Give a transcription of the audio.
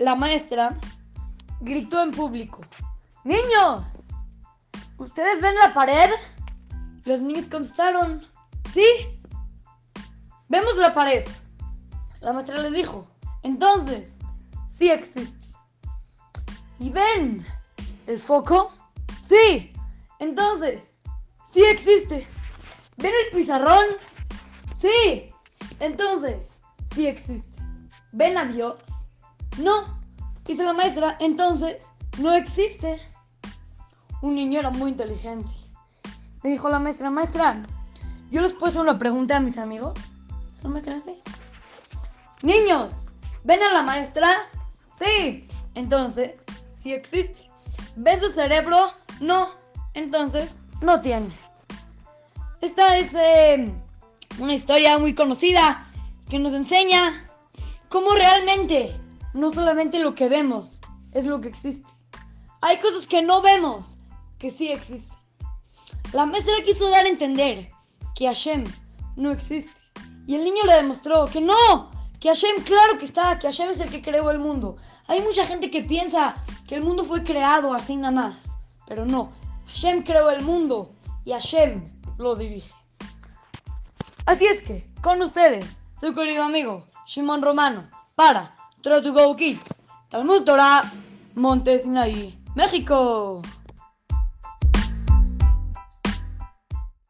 la maestra gritó en público, Niños, ¿ustedes ven la pared? Los niños contestaron, sí, vemos la pared. La maestra les dijo, entonces, sí existe. ¿Y ven el foco? Sí, entonces, sí existe. ¿Ven el pizarrón? Sí, entonces, sí existe. ¿Ven a Dios? No, dice la maestra, entonces, no existe. Un niño era muy inteligente. Le dijo la maestra, maestra, ¿yo les puedo hacer una pregunta a mis amigos? ¿Son maestra así? Niños, ¿ven a la maestra? Sí, entonces, sí existe. ¿Ven su cerebro? No, entonces, no tiene. Esta es eh, una historia muy conocida que nos enseña cómo realmente no solamente lo que vemos es lo que existe. Hay cosas que no vemos que sí existen. La maestra quiso dar a entender que Hashem no existe. Y el niño le demostró que no, que Hashem claro que está, que Hashem es el que creó el mundo. Hay mucha gente que piensa que el mundo fue creado así nada más. Pero no, Hashem creó el mundo y Hashem lo dirige. Así es que, con ustedes, su querido amigo Shimon Romano, para Try to Go Kids, Talmud Torah, México.